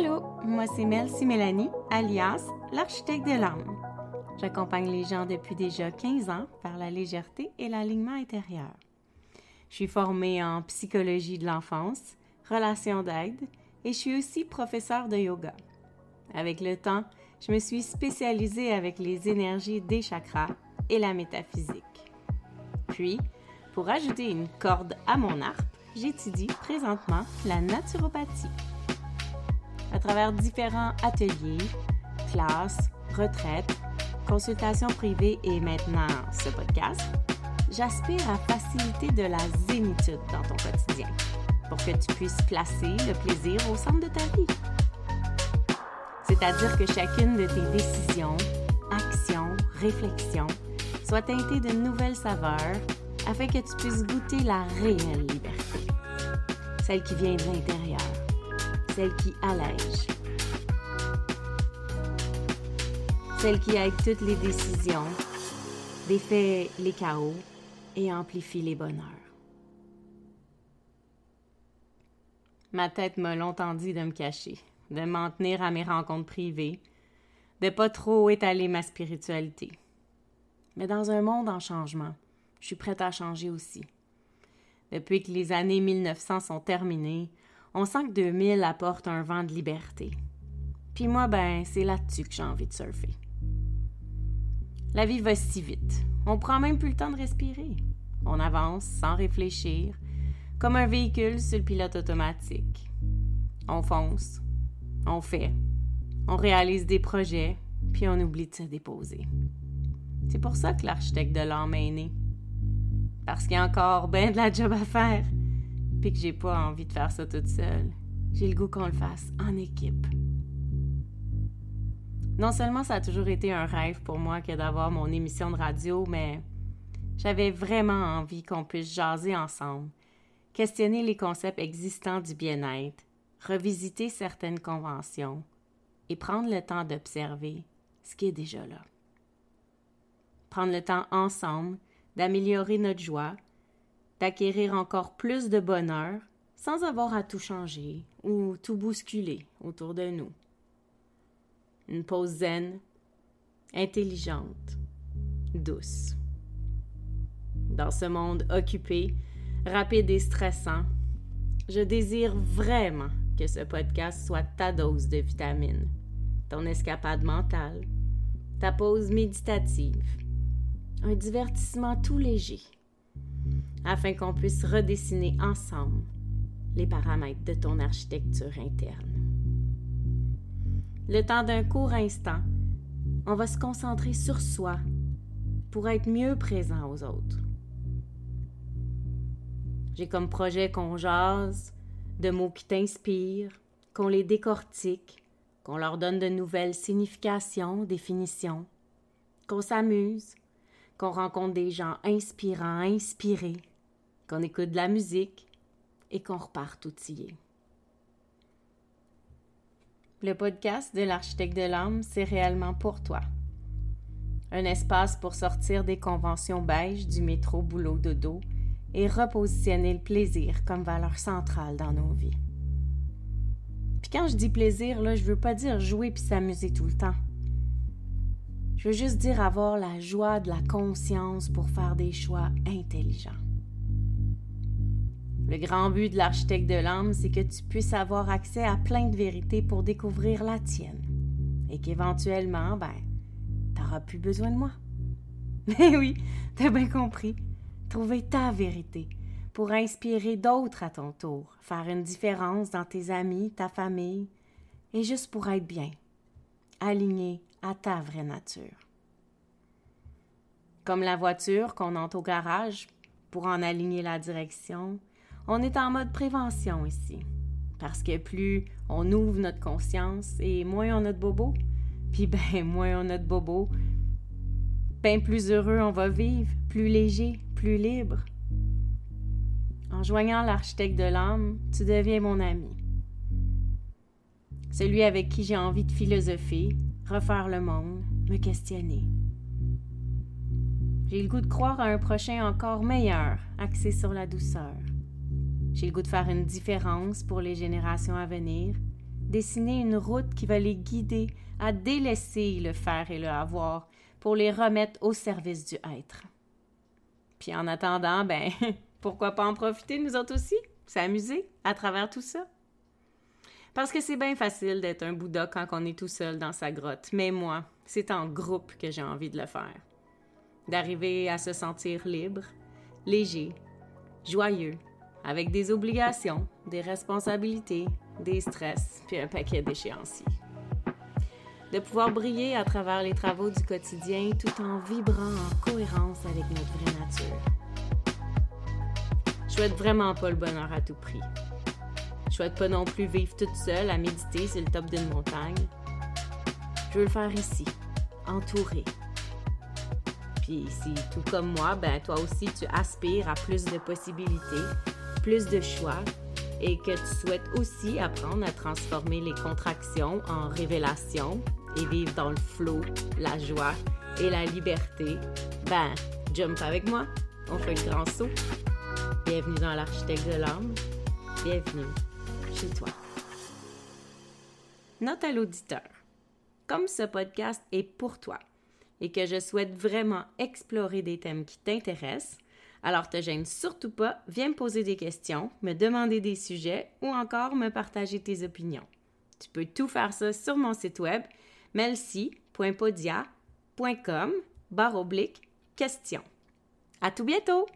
Allô, moi c'est Melcy Mélanie, alias l'architecte de l'âme. J'accompagne les gens depuis déjà 15 ans vers la légèreté et l'alignement intérieur. Je suis formée en psychologie de l'enfance, relations d'aide et je suis aussi professeure de yoga. Avec le temps, je me suis spécialisée avec les énergies des chakras et la métaphysique. Puis, pour ajouter une corde à mon arc, j'étudie présentement la naturopathie. À travers différents ateliers, classes, retraites, consultations privées et maintenant ce podcast, j'aspire à faciliter de la zénitude dans ton quotidien pour que tu puisses placer le plaisir au centre de ta vie. C'est-à-dire que chacune de tes décisions, actions, réflexions soit teintée de nouvelles saveurs afin que tu puisses goûter la réelle liberté, celle qui vient de l'intérieur, celle qui allège, celle qui aide toutes les décisions, défait les chaos et amplifie les bonheurs. Ma tête m'a longtemps dit de me cacher, de m'en tenir à mes rencontres privées, de pas trop étaler ma spiritualité. Mais dans un monde en changement, je suis prête à changer aussi. Depuis que les années 1900 sont terminées, on sent que 2000 apporte un vent de liberté. Puis moi, ben, c'est là-dessus que j'ai envie de surfer. La vie va si vite. On prend même plus le temps de respirer. On avance sans réfléchir, comme un véhicule sur le pilote automatique. On fonce, on fait, on réalise des projets, puis on oublie de se déposer. C'est pour ça que l'architecte de l'âme est né. Parce qu'il y a encore bien de la job à faire, puis que j'ai pas envie de faire ça toute seule. J'ai le goût qu'on le fasse en équipe. Non seulement ça a toujours été un rêve pour moi que d'avoir mon émission de radio, mais j'avais vraiment envie qu'on puisse jaser ensemble, questionner les concepts existants du bien-être, revisiter certaines conventions et prendre le temps d'observer ce qui est déjà là prendre le temps ensemble d'améliorer notre joie, d'acquérir encore plus de bonheur sans avoir à tout changer ou tout bousculer autour de nous. Une pause zen, intelligente, douce. Dans ce monde occupé, rapide et stressant, je désire vraiment que ce podcast soit ta dose de vitamines, ton escapade mentale, ta pause méditative, un divertissement tout léger, afin qu'on puisse redessiner ensemble les paramètres de ton architecture interne. Le temps d'un court instant, on va se concentrer sur soi pour être mieux présent aux autres. J'ai comme projet qu'on jase de mots qui t'inspirent, qu'on les décortique, qu'on leur donne de nouvelles significations, définitions, qu'on s'amuse, qu'on rencontre des gens inspirants, inspirés, qu'on écoute de la musique et qu'on repart outillé. Le podcast de l'architecte de l'âme, c'est réellement pour toi. Un espace pour sortir des conventions beige du métro boulot dodo et repositionner le plaisir comme valeur centrale dans nos vies. Puis quand je dis plaisir, là, je veux pas dire jouer puis s'amuser tout le temps. Je veux juste dire avoir la joie de la conscience pour faire des choix intelligents. Le grand but de l'architecte de l'âme, c'est que tu puisses avoir accès à plein de vérités pour découvrir la tienne. Et qu'éventuellement, ben, t'auras plus besoin de moi. Mais oui, t'as bien compris. Trouver ta vérité pour inspirer d'autres à ton tour, faire une différence dans tes amis, ta famille, et juste pour être bien, aligné à ta vraie nature. Comme la voiture qu'on entre au garage pour en aligner la direction, on est en mode prévention ici. Parce que plus on ouvre notre conscience et moins on a de bobo, puis ben moins on a de bobo, ben plus heureux on va vivre, plus léger, plus libre. En joignant l'architecte de l'âme, tu deviens mon ami. Celui avec qui j'ai envie de philosopher, refaire le monde, me questionner. J'ai le goût de croire à un prochain encore meilleur, axé sur la douceur. J'ai le goût de faire une différence pour les générations à venir, dessiner une route qui va les guider à délaisser le faire et le avoir pour les remettre au service du être. Puis en attendant, ben, pourquoi pas en profiter nous autres aussi, s'amuser à travers tout ça? Parce que c'est bien facile d'être un Bouddha quand on est tout seul dans sa grotte, mais moi, c'est en groupe que j'ai envie de le faire. D'arriver à se sentir libre, léger, joyeux, avec des obligations, des responsabilités, des stress, puis un paquet d'échéanciers. De pouvoir briller à travers les travaux du quotidien tout en vibrant en cohérence avec notre vraie nature. Je souhaite vraiment pas le bonheur à tout prix. Je souhaite pas non plus vivre toute seule à méditer sur le top d'une montagne. Je veux le faire ici, entouré. Puis si, tout comme moi, ben toi aussi tu aspires à plus de possibilités, plus de choix, et que tu souhaites aussi apprendre à transformer les contractions en révélations et vivre dans le flot, la joie et la liberté, ben, jump avec moi, on fait le grand saut. Bienvenue dans l'architecte de l'âme. Bienvenue chez toi. Note à l'auditeur. Comme ce podcast est pour toi et que je souhaite vraiment explorer des thèmes qui t'intéressent, alors te gêne surtout pas, viens me poser des questions, me demander des sujets ou encore me partager tes opinions. Tu peux tout faire ça sur mon site web melcy.podia.com barre oblique question. À tout bientôt!